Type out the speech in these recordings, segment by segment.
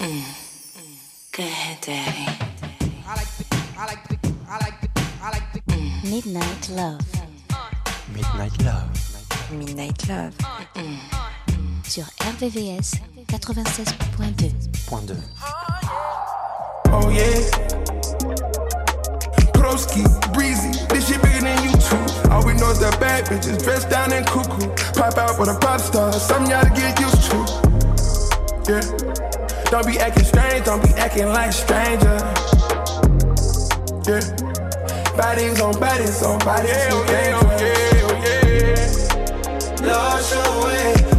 Go ahead, daddy. Midnight Love Midnight Love. Midnight Love. sur RVVS 96.2. Point 2. Oh yeah. Broski, breezy, this shit bigger than you two. All we know is that bad bitches dressed down in cuckoo. Pop out with a pop star, something y'all to get used to. Yeah. Don't be acting strange, don't be acting like stranger. Yeah. Bodies on bodies on bodies. Yeah, oh yeah, oh yeah, oh yeah. Lost your way,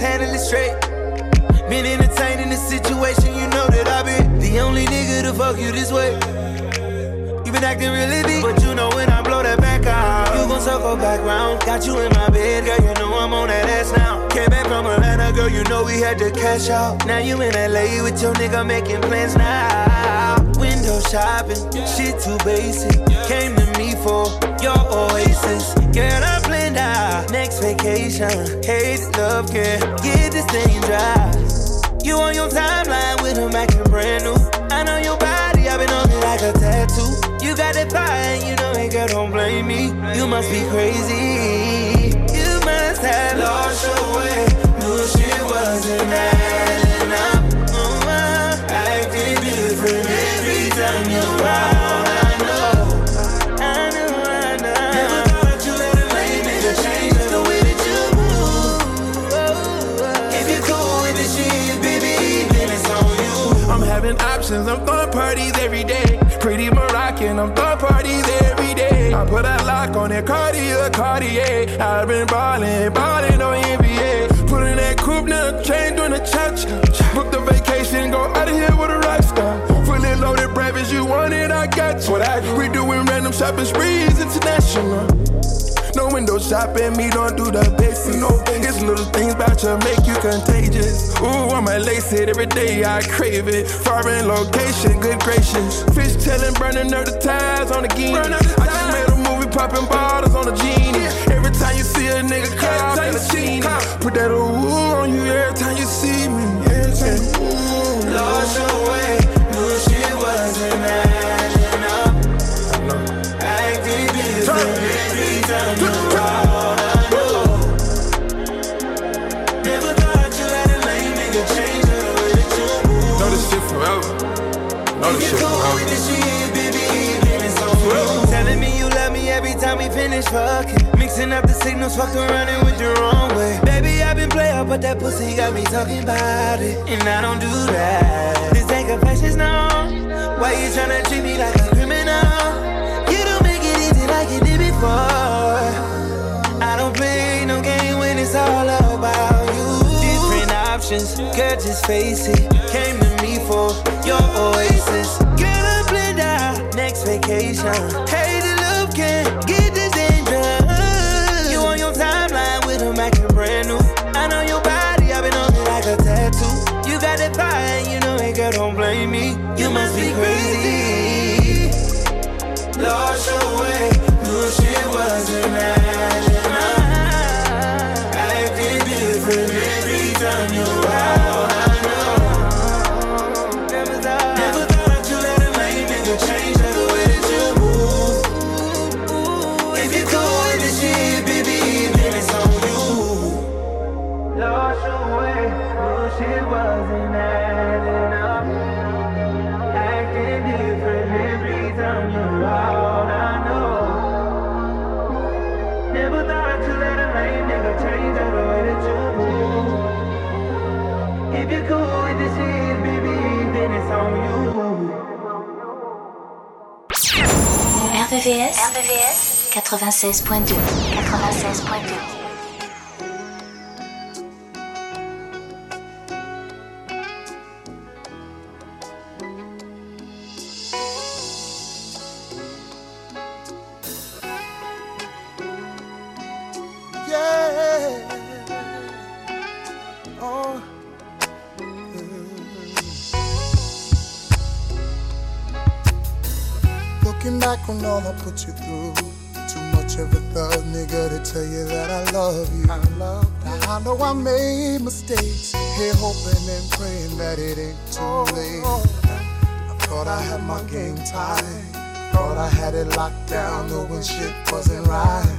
shy, handle it straight. Been entertaining the situation, you know that I've been the only nigga to fuck you this way. You been acting really deep, but you know when I blow that back out, you gon' circle back round. Got you in my bed, girl, you know I'm on that ass now. Came back from Atlanta, girl, you know we had to cash out. Now you in LA with your nigga making plans now. Window shopping, shit too basic. Came to me for your oasis. Girl, I planned out next vacation. Hate love, girl, get this thing dry. You on your timeline with him acting brand new. I know your body, I've been on it like a tattoo. You got that fire, and you know it, girl, don't blame me. You must be crazy. You must have lost your way. Knew shit wasn't adding up. Uh-uh. Acting different every time you're out. I'm throwing parties every day. Pretty Moroccan, I'm throwing parties every day. I put a lock on it, Cartier, Cartier. I've been ballin', ballin' on NBA. Put in that coupe, now chain doing a cha-cha. Book the vacation, go out of here with a rock star. Fully loaded breakfast, you want it, I got you. What I? We doing random shopping sprees, international. Window shopping, me don't do the basic. No, it's little things about you make you contagious. Ooh, I'ma lace it every day, I crave it. Foreign location, good gracious. Fish telling, burning up the ties on the game. I just made a movie, popping bottles on the genie. Every time you see a nigga cry, I'm in the scene. Put that ooh on you every time you see me. Every time, ooh. Lost your way, knew shit wasn't adding up. Then it's on you. Telling me you love me every time we finish fucking. Mixing up the signals, fucking running with the wrong way. Baby, I've been player, but that pussy got me talking about it. And I don't do that. This ain't confessions, no. Why you tryna treat me like a criminal? You don't make it easy like you did before. I don't play no game when it's all you. Options, girl, just face it. Came to me for your oasis. Girl, planned out next vacation. Hey, the love can't get 96.2. 96.2. had it locked down, knowing shit wasn't right.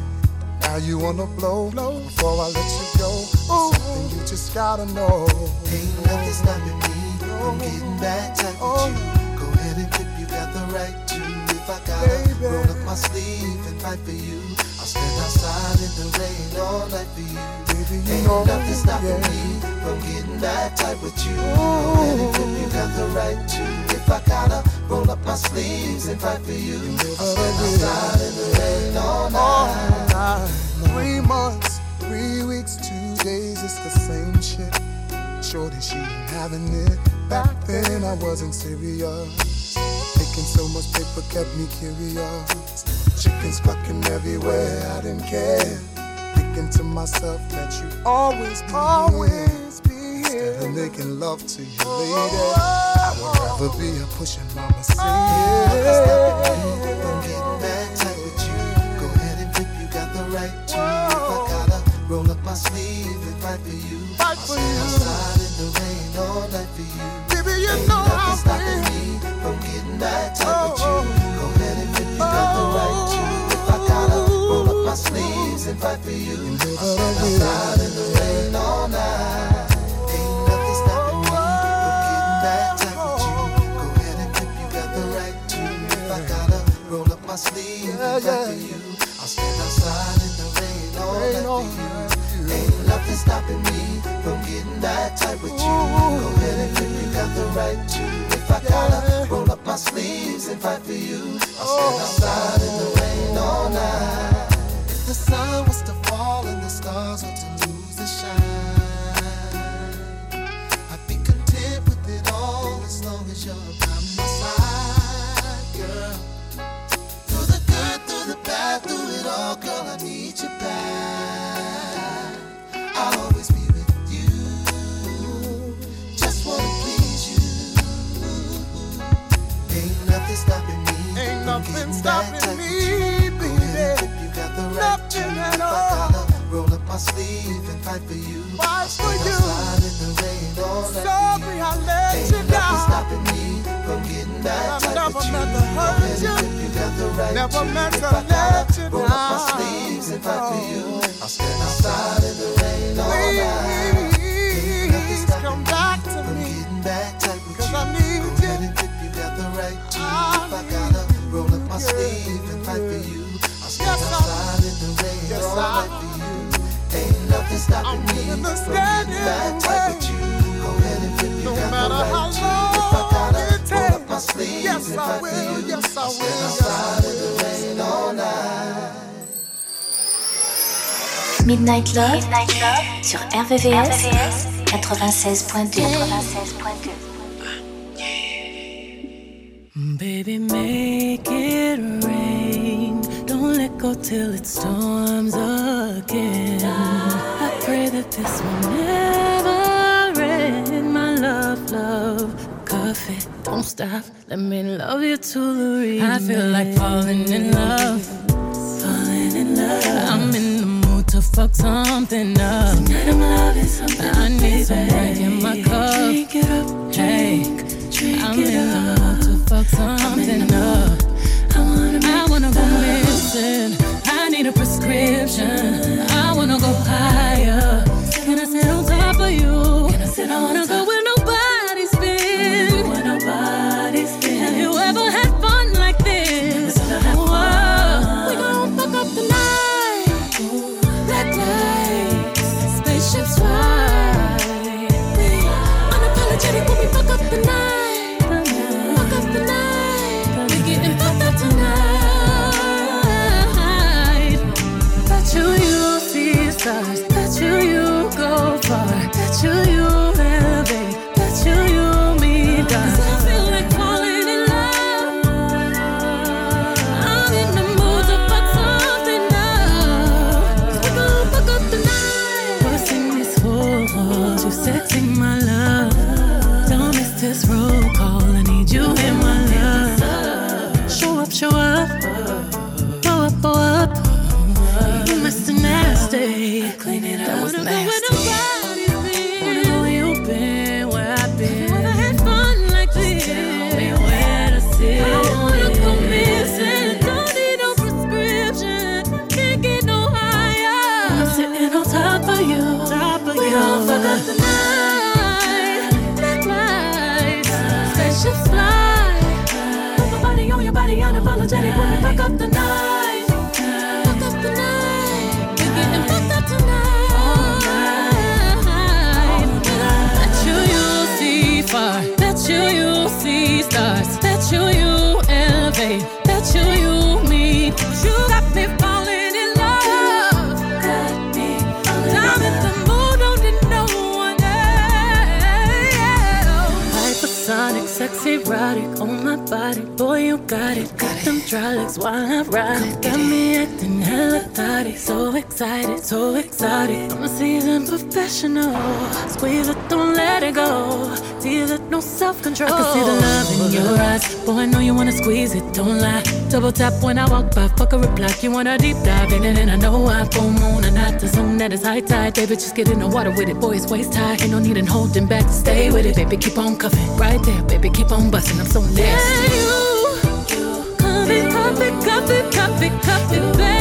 Now you wanna blow, blow before I let you go. Something you just gotta know. Ain't nothing stopping me from getting back tight with you. Oh. Go ahead and grip, you got the right to. If I gotta Baby. roll up my sleeve and fight for you, I'll stand outside in the rain all night for you. Baby, you Ain't know, nothing stopping yeah. me from getting back tight with you. Go ahead and grip, you oh. got the right to. If I gotta my sleeves and fight for you, outside in the rain all night. Three months, three weeks, two days, it's the same shit. Shorty, she ain't having it. Back then, I wasn't serious. Making so much paper kept me curious. Chickens clucking everywhere, I didn't care. Thinking to myself that you always always be here. Instead of making love to you, lady. I would rather be a pushing mama saying. From getting back tight with you. Go ahead and grip, you got the right to. If I gotta roll up my sleeve and fight for you, Fight I'll for you. outside in the rain all night for you. Baby, you Ain't know nothing stopping me from getting back tight with Oh, you. Go ahead and grip, you got the right to. If I gotta roll up my sleeves and fight for you, I'll stand outside in the rain all night. My and fight for you, I'll stand outside in the rain all night for you. Ain't nothing stopping me from getting that tight with you. Go ahead and grip, you got the right to. If I gotta roll up my sleeves and fight for you, I'll stand outside in the rain all night. If the sun was to fall and the stars were to lose their shine, I'd be content with it all as long as you're by my side, through girl, I need you back. I'll always be with you. Just wanna please you. Ain't nothing stopping me. Ain't from nothing getting stopping back me, with you. Go ahead and baby. you got the right to. Nothing at If I all. gotta roll up my sleeve and fight for you. Fight I'll for stand you. outside in the rain all night for you. Sorry I let Ain't you nothing stopping me from getting I tight never you. meant to Go hurt ahead and you. you got the right Never to. Midnight Love, Midnight Love sur RVVS, 96.2. 96.2. Baby, make it rain. Don't let go till it storms again. I pray that this will never end. My love, love, coffee, don't stop. Let me love you to the remix. I feel like falling in love. Fuck something up. Tonight I'm loving something. I need some drink in my cup. Drink it up, drink. I'm in the mood to fuck something up. I wanna, I wanna go missing. I need a prescription. I wanna go higher. Can I sit on top of you? Can I sit I wanna So excited, so excited. I'm a seasoned professional. Squeeze it, don't let it go. Tease it, no self control. I can see the love in your eyes. Boy, I know you wanna squeeze it, don't lie. Double tap when I walk by, fuck a reply. You wanna deep dive in it, and I know I full moon and not the zone that is high tide. Baby, just get in the water with it, boy, it's waist high. Ain't no need in holding back, stay with it, baby, keep on cuffing. Right there, baby, keep on busting, I'm so nasty. Yeah, you, Cup it, cup it, cup it, cup it, cup it, baby.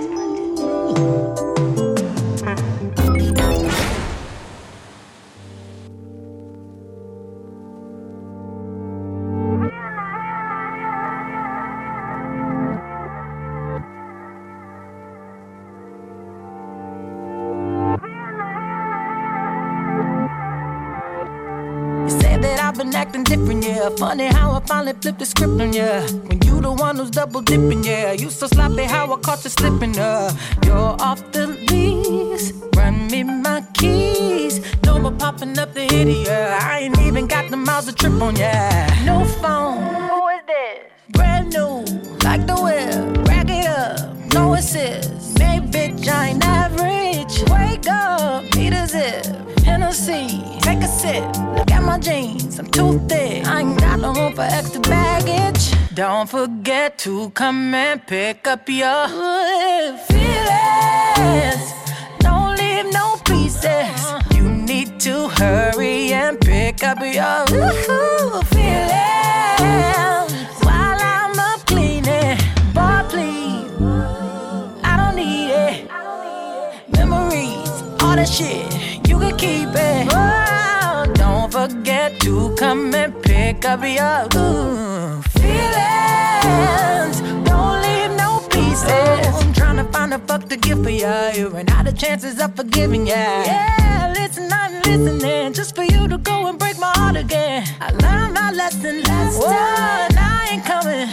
been acting different, yeah. Funny how I finally flipped the script on ya. When you the one who's double dipping, yeah. You so sloppy how I caught you slipping, uh. You're off the lease, run me my keys. No more popping up the hitty, yeah. I ain't even got the miles to trip on, yeah. No phone, who is this? Brand new, like the whip, rack it up, no assist. Hey, bitch, I ain't average. Wake up, need a zip. Hennessy, take a sip. At my jeans, I'm too thick. I ain't got no room for extra baggage. Don't forget to come and pick up your feelings. Don't leave no pieces. You need to hurry and pick up your feelings while I'm up cleaning. Boy, please, I don't need it. Memories, all that shit, you can keep it. Don't forget to come and pick up your ooh, feelings. Don't leave no pieces. I'm trying to find a fuck to give for ya. You ran out of chances of forgiving ya. Yeah, listen, I'm listening just for you to go and break my heart again. I learned my lesson last time. I ain't coming.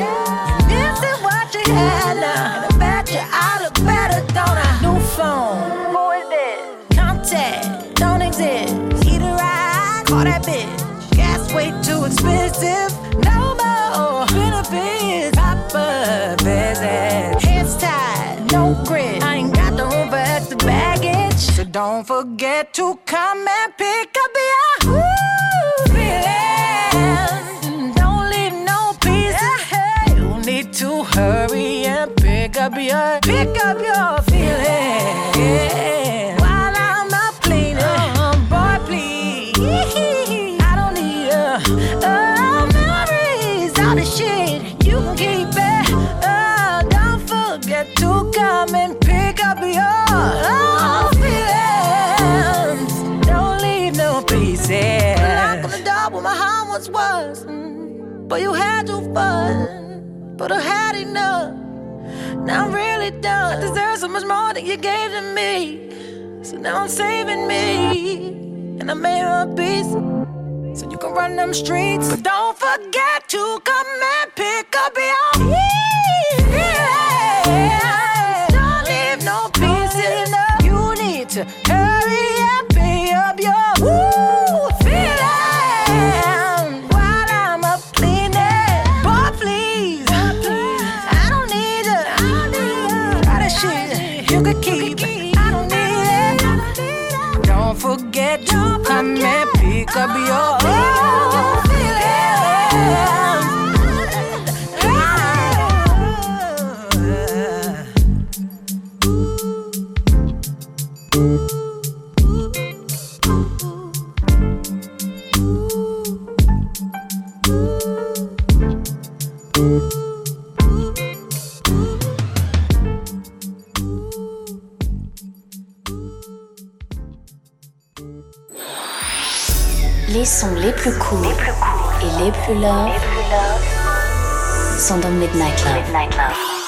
You missing what you had now. And I bet you I look better, don't I? New phone. Who is this? Contact. Don't exist. Call that bitch. Gas way too expensive. No more benefits. Proper visit. Hands tied. No grip. I ain't got the room for extra baggage. So don't forget to come and pick up your ooh, feelings. Don't leave no pieces. You need to hurry and pick up your pick up your But you had your fun, but I had enough. Now I'm really done. I deserve so much more than you gave to me. So now I'm saving me, and I made my peace. So you can run them streets, but don't forget to come and pick up your. Yeah. could be yours. sons les plus cool, et les plus love, sont dans Midnight Love. Midnight love.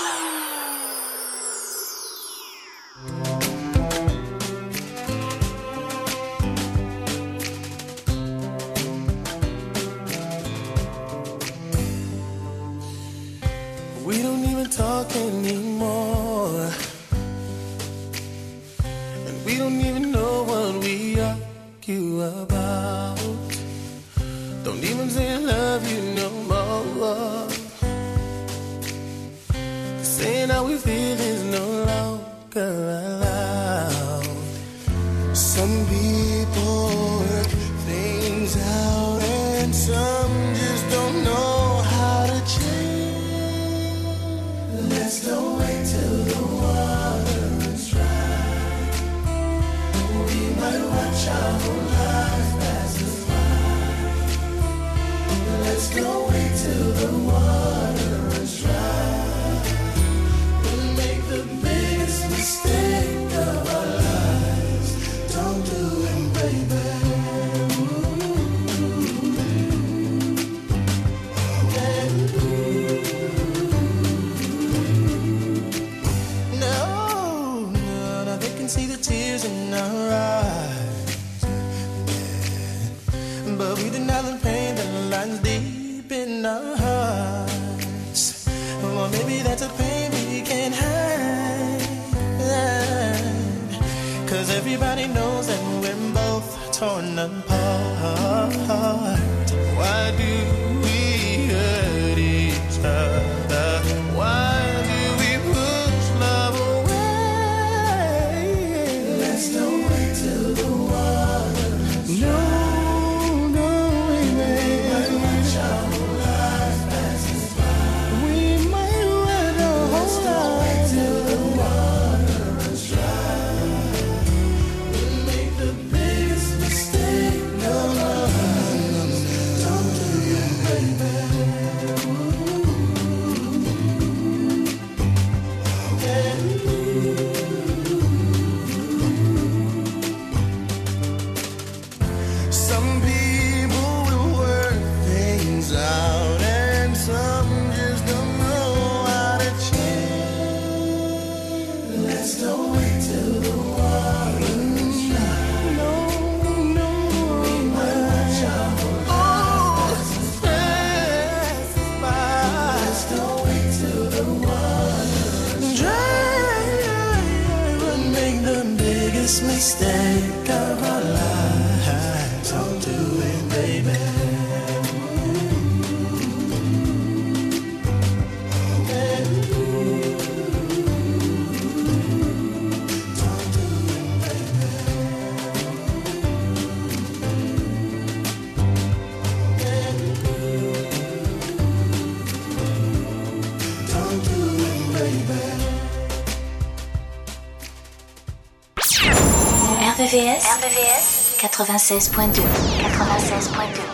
RVVS 96.2 96.2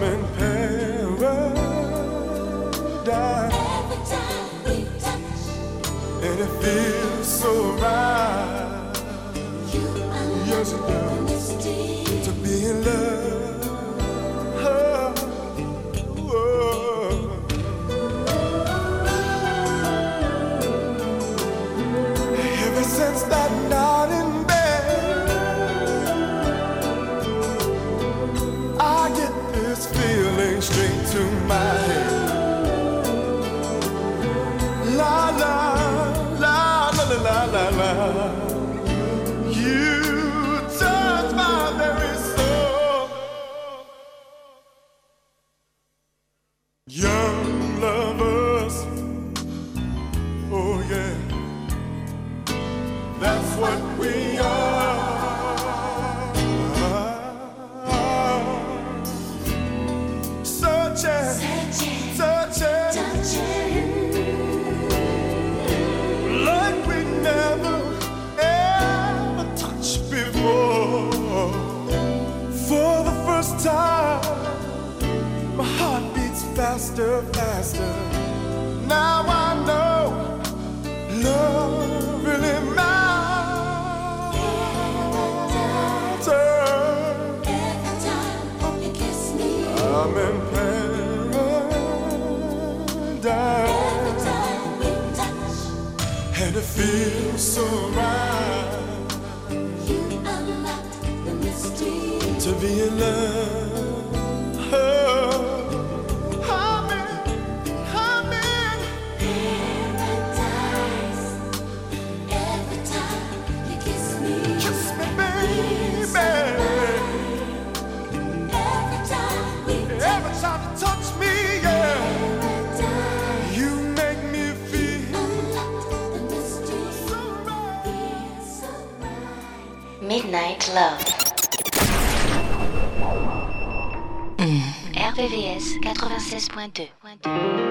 In paradise. And it feels so right. You are yes, it does. To be in love. 96.2.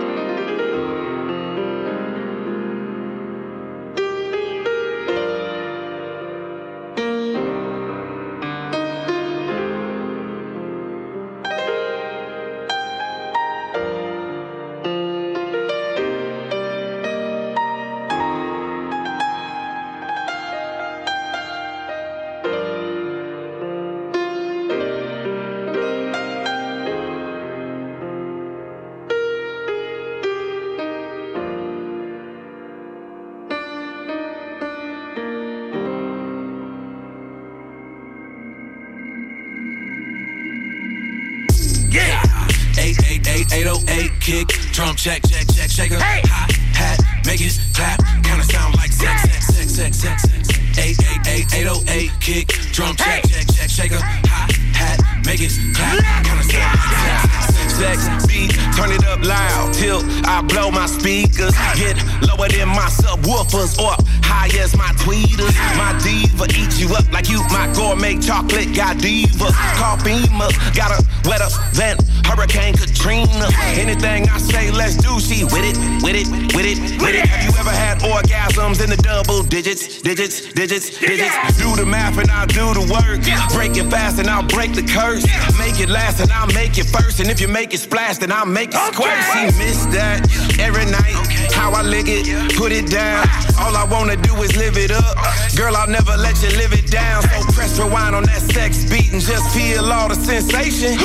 digits, digits, digits, digits? Do the math and I'll do the work. Break it fast and I'll break the curse. Make it last and I'll make it first. And if you make it splash, then I'll make it squirt. She missed that every night. How I lick it, put it down. All I wanna do is live it up. Girl, I'll never let you live it down. So press rewind on that sex beat and just feel all the sensation.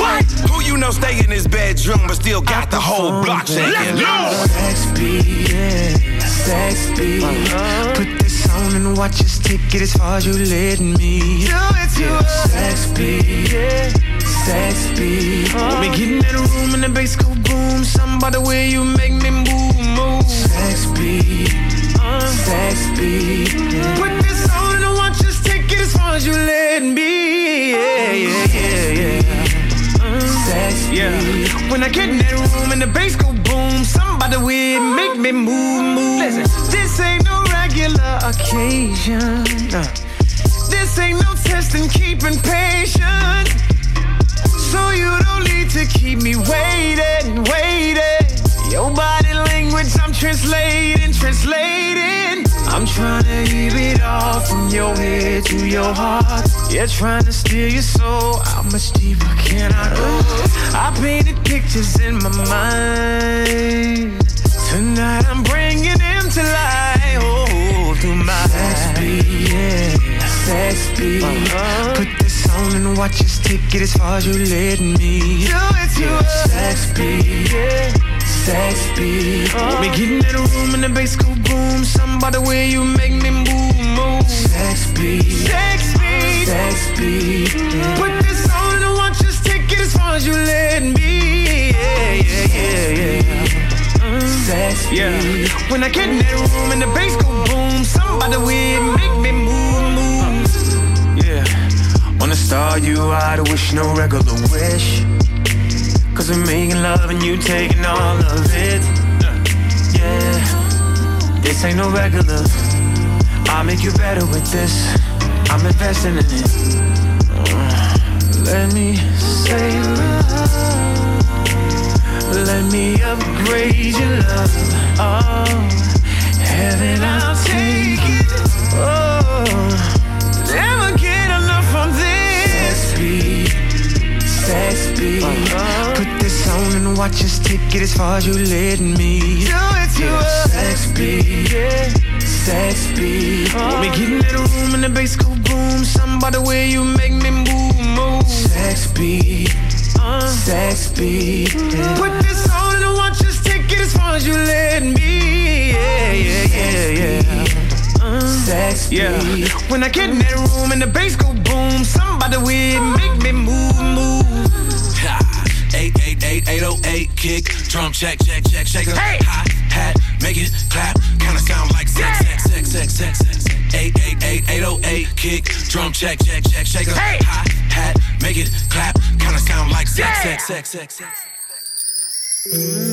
Who you know stay in his bedroom but still got the whole block shaking? Sex beat, yeah, sex beat. Put this on and watch us take it as far as you let me. Do it to yeah, Sex beat, yeah, uh-huh. sex beat. When we get in that room and the bass go boom, something about the way you make me move, move. Sex beat, uh-huh. sex beat. Yeah. Put this on and watch us take it as far as you letting me. Yeah, yeah, yeah, yeah. Uh-huh. Sex beat. Yeah. When I get in that room and the bass go boom, somebody with make me move, move. Listen, this ain't no regular occasion. This ain't no testing, keeping patience. So you don't need to keep me waiting, waiting. Your body language, I'm translating, translating. I'm trying to keep it all from your head to your heart. Yeah, trying to steal your soul. How much deeper can I go? I painted pictures in my mind. Tonight I'm bringing them to life. Through my sex beat, yeah, sex beat. Uh-huh. Put this on and watch us take it as far as you let me. Do it to yeah, sex beat, yeah uh-huh. sex beat. When we get in that room and the bass go boom, something about the way you make me move, move. Sex beat, sex beat, sex beat. Yeah. Mm-hmm. Put this on and watch us take it as far as you let me. Yeah, yeah, yeah, yeah. Mm. Sex beat. Yeah. When I get in that room and the bass go the way make me move, move. Yeah. Wanna start you out, I wish no regular wish. Cause we're making love and you taking all of it. Yeah, this ain't no regular. I'll make you better with this. I'm investing in it. Uh, let me say love Let me upgrade your love. Oh, heaven, I'll take it. Oh, never get enough of this. Sex beat. Uh-huh. Put this on and watch us take it as far as you letting me. Do it to yeah. Sex beat, yeah. Sex beat. Uh-huh. When we get in that room and the bass go boom, something about the way you make me move, move. Sex beat, uh, sex beat. Yeah. Put this on and watch us take it as far as you let me. Yeah, yeah, yeah, yeah. Uh, sex yeah. When I get in that room and the bass go boom, somebody with make me move, move. 808 kick, drum check, check, check, shake a hey. hi hat, make it clap, kinda sound like sex, sex, sex, sex, sex, sex. 888 808 kick, drum check, check, check, shake a hey. hi hat, make it clap, kinda sound like sex, sex, sex, sex, sex. La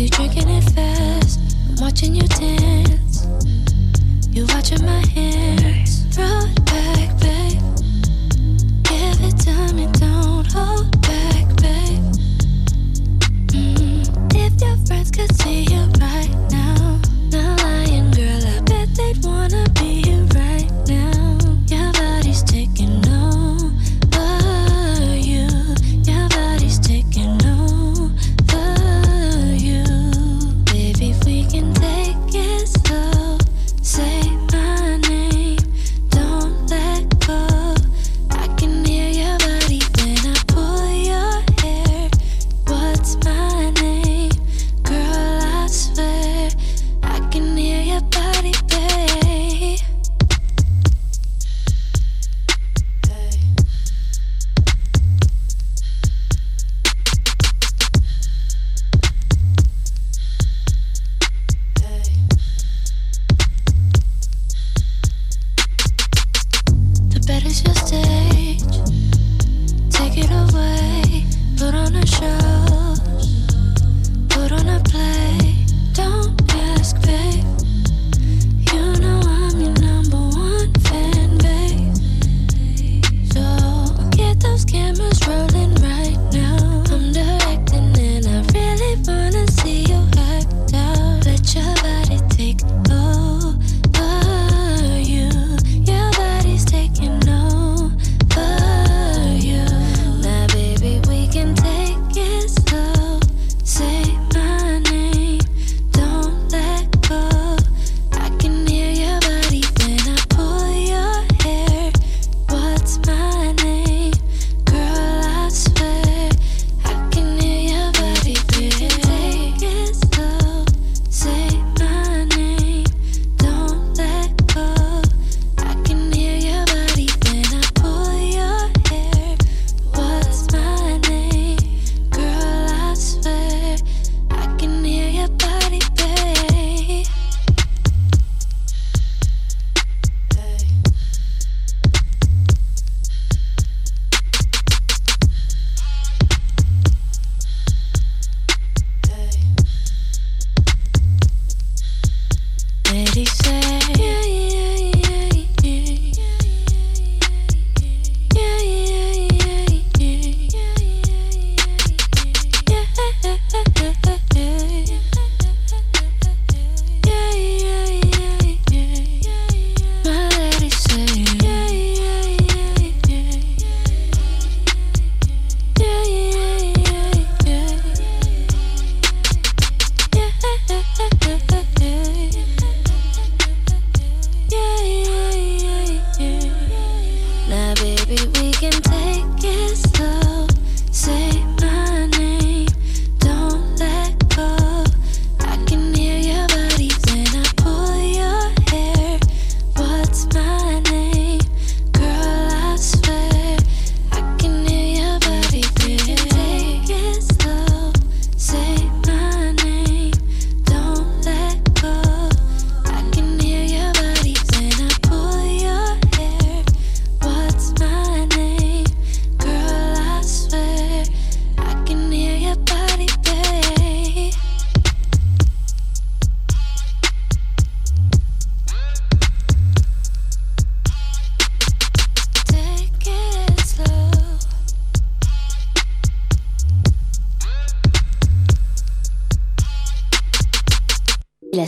you drinking it fast. I'm watching you dance, you watching my hands.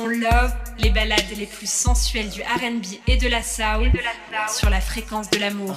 son Love, les balades les plus sensuelles du RB et de la soul sur la fréquence de l'amour.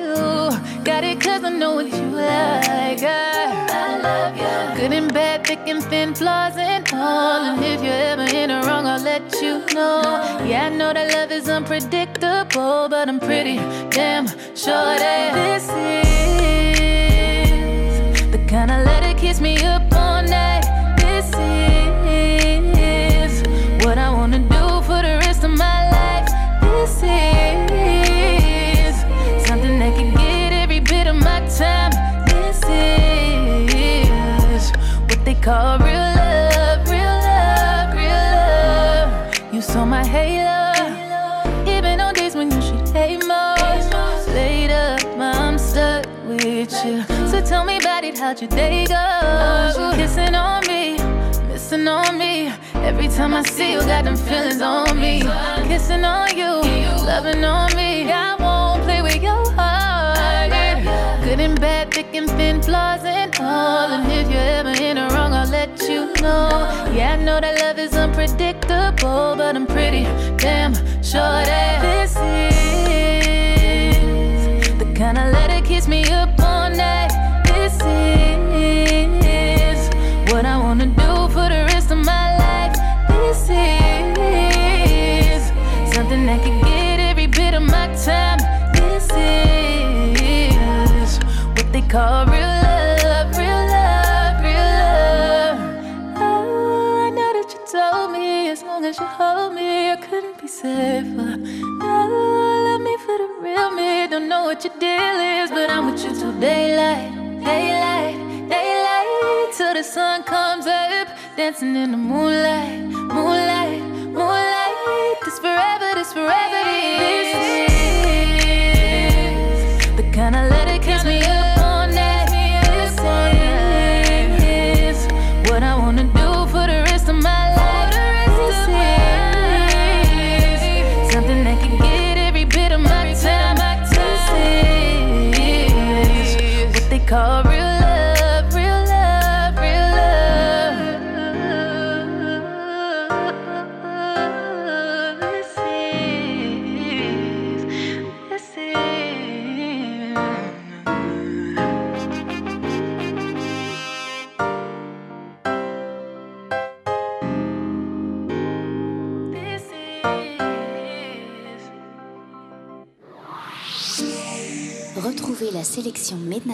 Got it cause I know what you like. I, I love you. Good and bad, thick and thin, flaws and all. And if you're ever in the wrong, I'll let you know. Yeah, I know that love is unpredictable, but I'm pretty damn sure that this is the kind of letter kiss me up about you, they go. Oh, kissing on me, missing on me. Every time I see you, got them feelings on me. Kissing on you, loving on me. I won't play with your heart. Uh-huh. Good and bad, thick and thin, flaws and all. And if you're ever in a wrong, I'll let you know. Uh-huh. Yeah, I know that love is unpredictable, but I'm pretty damn sure that this is. dancing in the moonlight.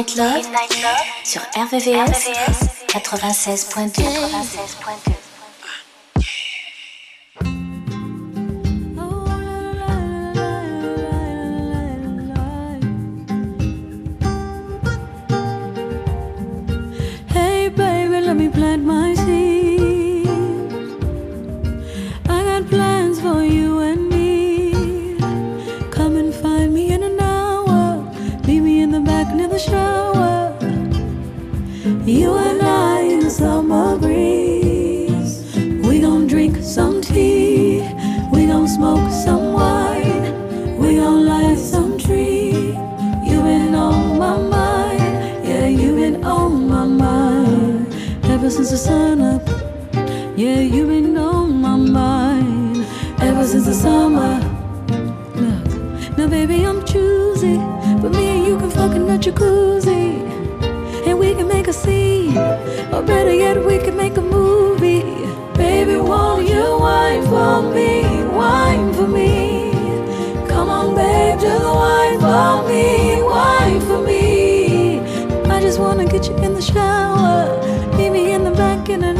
Midnight Love, sur RVVS, 96.2. 96.2. looking and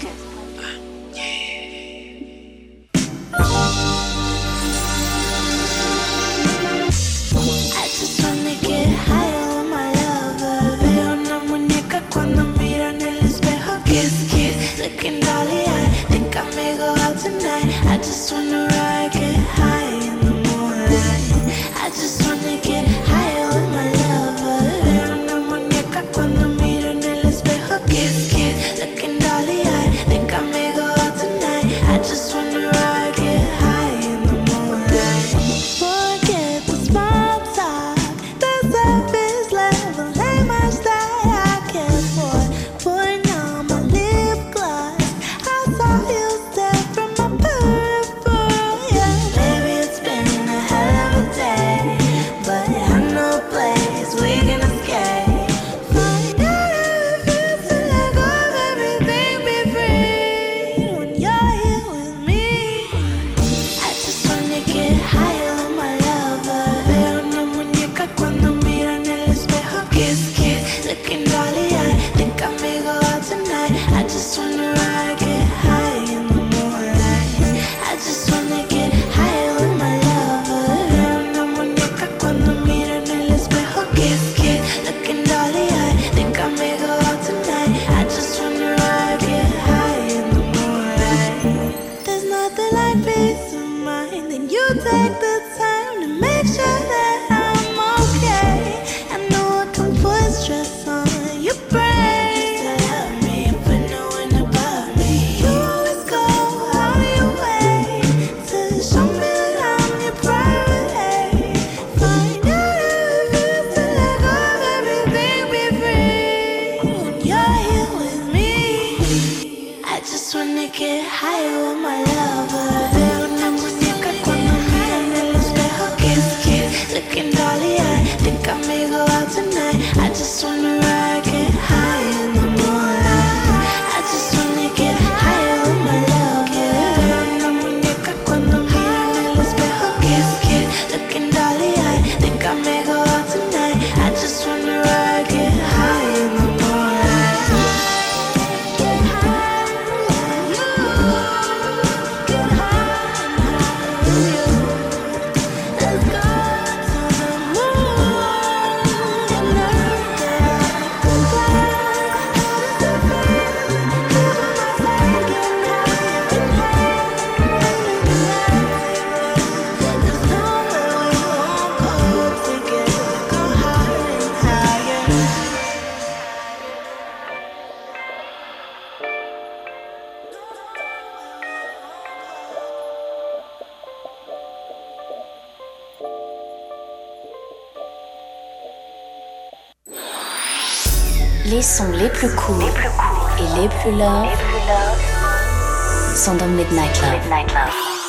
les plus courts et les plus love sont dans Midnight Love. touching me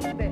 baby.